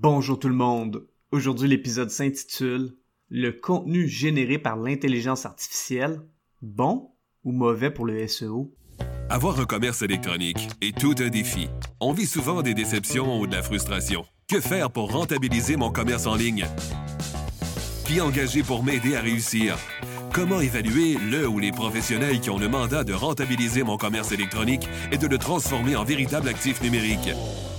Bonjour tout le monde. Aujourd'hui, l'épisode s'intitule Le contenu généré par l'intelligence artificielle, bon ou mauvais pour le SEO? Avoir un commerce électronique est tout un défi. On vit souvent des déceptions ou de la frustration. Que faire pour rentabiliser mon commerce en ligne? Qui engager pour m'aider à réussir? Comment évaluer le ou les professionnels qui ont le mandat de rentabiliser mon commerce électronique et de le transformer en véritable actif numérique?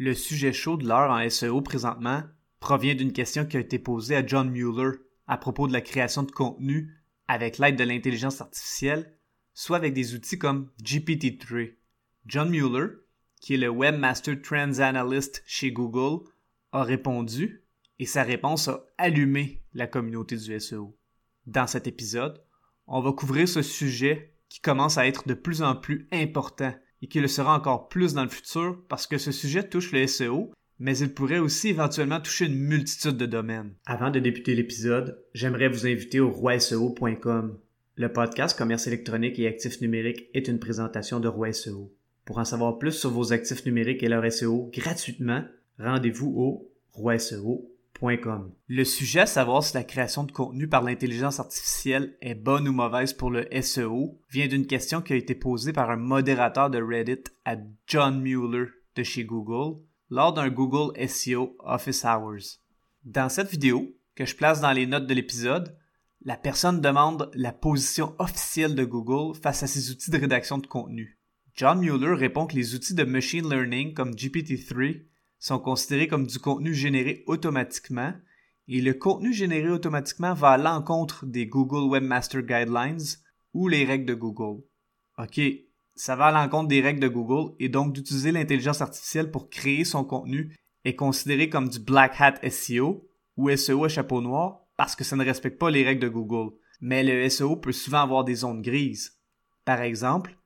Le sujet chaud de l'heure en SEO présentement provient d'une question qui a été posée à John Mueller à propos de la création de contenu avec l'aide de l'intelligence artificielle, soit avec des outils comme GPT-3. John Mueller, qui est le Webmaster Trends Analyst chez Google, a répondu et sa réponse a allumé la communauté du SEO. Dans cet épisode, on va couvrir ce sujet qui commence à être de plus en plus important et qui le sera encore plus dans le futur parce que ce sujet touche le SEO, mais il pourrait aussi éventuellement toucher une multitude de domaines. Avant de débuter l'épisode, j'aimerais vous inviter au roiseo.com. Le podcast Commerce électronique et actifs numériques est une présentation de Roi SEO. Pour en savoir plus sur vos actifs numériques et leur SEO gratuitement, rendez-vous au roiseo.com. Le sujet à savoir si la création de contenu par l'intelligence artificielle est bonne ou mauvaise pour le SEO vient d'une question qui a été posée par un modérateur de Reddit à John Mueller de chez Google lors d'un Google SEO Office Hours. Dans cette vidéo, que je place dans les notes de l'épisode, la personne demande la position officielle de Google face à ses outils de rédaction de contenu. John Mueller répond que les outils de machine learning comme GPT-3 sont considérés comme du contenu généré automatiquement et le contenu généré automatiquement va à l'encontre des Google Webmaster Guidelines ou les règles de Google. OK, ça va à l'encontre des règles de Google et donc d'utiliser l'intelligence artificielle pour créer son contenu est considéré comme du black hat SEO ou SEO à chapeau noir parce que ça ne respecte pas les règles de Google. Mais le SEO peut souvent avoir des zones grises. Par exemple,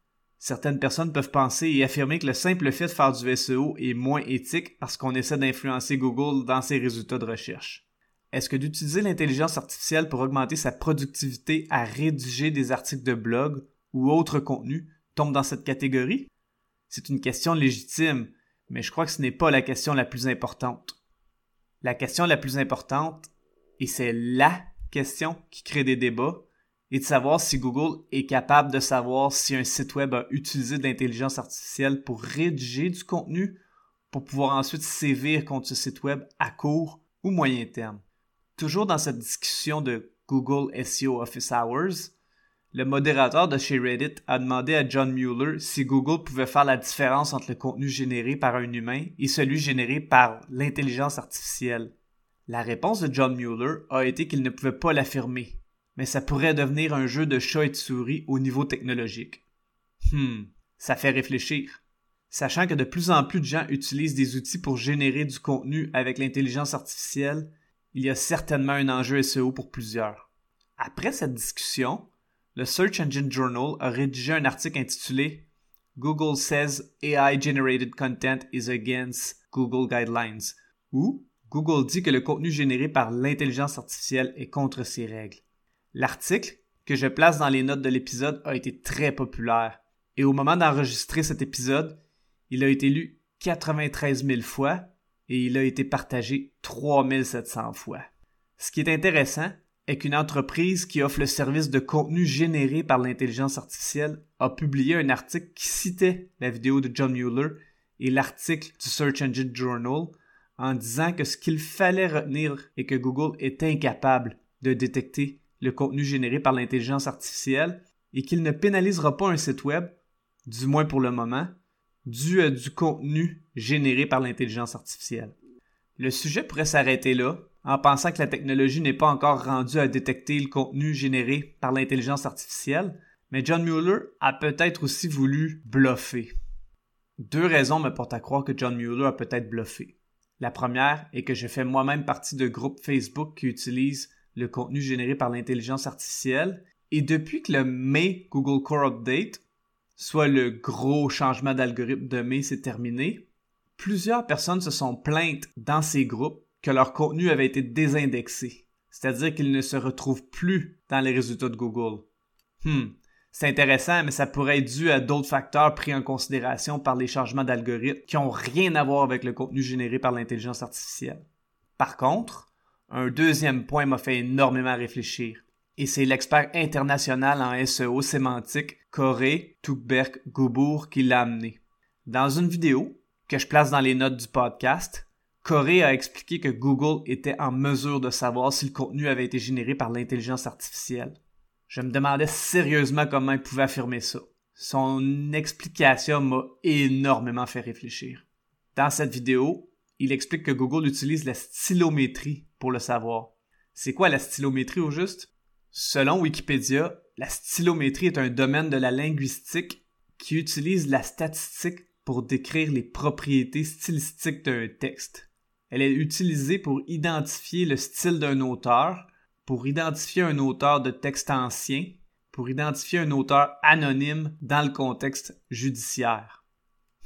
Certaines personnes peuvent penser et affirmer que le simple fait de faire du SEO est moins éthique parce qu'on essaie d'influencer Google dans ses résultats de recherche. Est-ce que d'utiliser l'intelligence artificielle pour augmenter sa productivité à rédiger des articles de blog ou autres contenus tombe dans cette catégorie? C'est une question légitime, mais je crois que ce n'est pas la question la plus importante. La question la plus importante, et c'est LA question qui crée des débats, et de savoir si Google est capable de savoir si un site web a utilisé de l'intelligence artificielle pour rédiger du contenu pour pouvoir ensuite sévir contre ce site web à court ou moyen terme. Toujours dans cette discussion de Google SEO Office Hours, le modérateur de chez Reddit a demandé à John Mueller si Google pouvait faire la différence entre le contenu généré par un humain et celui généré par l'intelligence artificielle. La réponse de John Mueller a été qu'il ne pouvait pas l'affirmer, mais ça pourrait devenir un jeu de chat et de souris au niveau technologique. Hmm, ça fait réfléchir. Sachant que de plus en plus de gens utilisent des outils pour générer du contenu avec l'intelligence artificielle, il y a certainement un enjeu SEO pour plusieurs. Après cette discussion, le Search Engine Journal a rédigé un article intitulé Google says AI generated content is against Google guidelines, où Google dit que le contenu généré par l'intelligence artificielle est contre ses règles. L'article, que je place dans les notes de l'épisode, a été très populaire. Et au moment d'enregistrer cet épisode, il a été lu 93 000 fois et il a été partagé 3700 fois. Ce qui est intéressant est qu'une entreprise qui offre le service de contenu généré par l'intelligence artificielle a publié un article qui citait la vidéo de John Mueller et l'article du Search Engine Journal en disant que ce qu'il fallait retenir est que Google est incapable de détecter le contenu généré par l'intelligence artificielle et qu'il ne pénalisera pas un site web, du moins pour le moment, dû à du contenu généré par l'intelligence artificielle. Le sujet pourrait s'arrêter là, en pensant que la technologie n'est pas encore rendue à détecter le contenu généré par l'intelligence artificielle, mais John Mueller a peut-être aussi voulu bluffer. Deux raisons me portent à croire que John Mueller a peut-être bluffé. La première est que je fais moi-même partie de groupes Facebook qui utilisent le contenu généré par l'intelligence artificielle. Et depuis que le May Google Core Update, soit le gros changement d'algorithme de May, s'est terminé, plusieurs personnes se sont plaintes dans ces groupes que leur contenu avait été désindexé, c'est-à-dire qu'il ne se retrouve plus dans les résultats de Google. Hmm, c'est intéressant, mais ça pourrait être dû à d'autres facteurs pris en considération par les changements d'algorithmes qui n'ont rien à voir avec le contenu généré par l'intelligence artificielle. Par contre, un deuxième point m'a fait énormément réfléchir, et c'est l'expert international en SEO sémantique Corey Tukberg Goubourg qui l'a amené. Dans une vidéo que je place dans les notes du podcast, Corey a expliqué que Google était en mesure de savoir si le contenu avait été généré par l'intelligence artificielle. Je me demandais sérieusement comment il pouvait affirmer ça. Son explication m'a énormément fait réfléchir. Dans cette vidéo, il explique que Google utilise la stylométrie pour le savoir. C'est quoi la stylométrie au juste? Selon Wikipédia, la stylométrie est un domaine de la linguistique qui utilise la statistique pour décrire les propriétés stylistiques d'un texte. Elle est utilisée pour identifier le style d'un auteur, pour identifier un auteur de texte ancien, pour identifier un auteur anonyme dans le contexte judiciaire.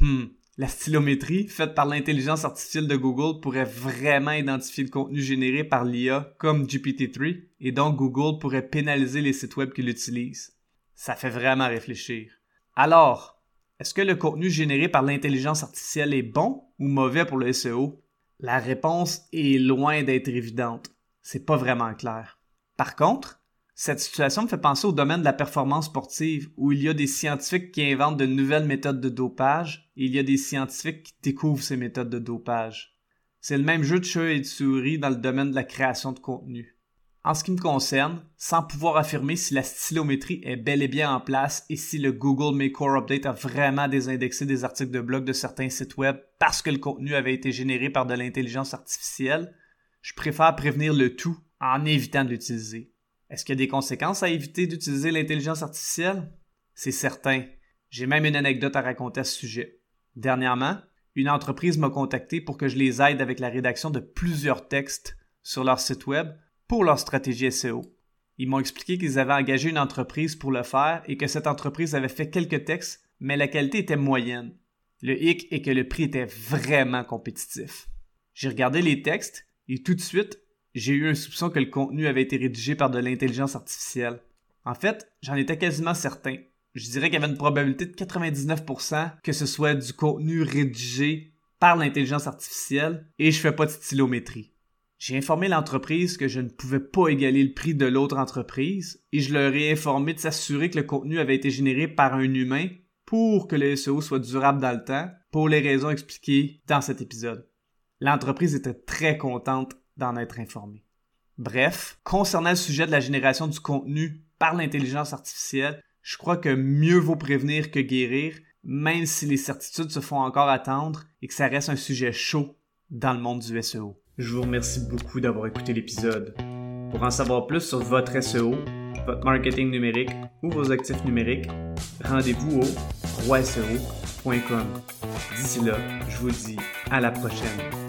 Hmm. La stylométrie, faite par l'intelligence artificielle de Google, pourrait vraiment identifier le contenu généré par l'IA comme GPT-3, et donc Google pourrait pénaliser les sites web qui l'utilisent. Ça fait vraiment réfléchir. Alors, est-ce que le contenu généré par l'intelligence artificielle est bon ou mauvais pour le SEO? La réponse est loin d'être évidente c'est pas vraiment clair. Par contre, cette situation me fait penser au domaine de la performance sportive, où il y a des scientifiques qui inventent de nouvelles méthodes de dopage, et il y a des scientifiques qui découvrent ces méthodes de dopage. C'est le même jeu de chat et de souris dans le domaine de la création de contenu. En ce qui me concerne, sans pouvoir affirmer si la stylométrie est bel et bien en place et si le Google Make Core Update a vraiment désindexé des articles de blog de certains sites web parce que le contenu avait été généré par de l'intelligence artificielle, je préfère prévenir le tout en évitant de l'utiliser. Est-ce qu'il y a des conséquences à éviter d'utiliser l'intelligence artificielle? C'est certain. J'ai même une anecdote à raconter à ce sujet. Dernièrement, une entreprise m'a contacté pour que je les aide avec la rédaction de plusieurs textes sur leur site web pour leur stratégie SEO. Ils m'ont expliqué qu'ils avaient engagé une entreprise pour le faire et que cette entreprise avait fait quelques textes, mais la qualité était moyenne. Le hic est que le prix était vraiment compétitif. J'ai regardé les textes et tout de suite, j'ai eu un soupçon que le contenu avait été rédigé par de l'intelligence artificielle. En fait, j'en étais quasiment certain. Je dirais qu'il y avait une probabilité de 99% que ce soit du contenu rédigé par l'intelligence artificielle et je fais pas de stylométrie. J'ai informé l'entreprise que je ne pouvais pas égaler le prix de l'autre entreprise et je leur ai informé de s'assurer que le contenu avait été généré par un humain pour que le SEO soit durable dans le temps pour les raisons expliquées dans cet épisode. L'entreprise était très contente d'en être informée. Bref, concernant le sujet de la génération du contenu par l'intelligence artificielle, je crois que mieux vaut prévenir que guérir, même si les certitudes se font encore attendre et que ça reste un sujet chaud dans le monde du SEO. Je vous remercie beaucoup d'avoir écouté l'épisode. Pour en savoir plus sur votre SEO, votre marketing numérique ou vos actifs numériques, rendez-vous au roiseo.com. D'ici là, je vous dis à la prochaine.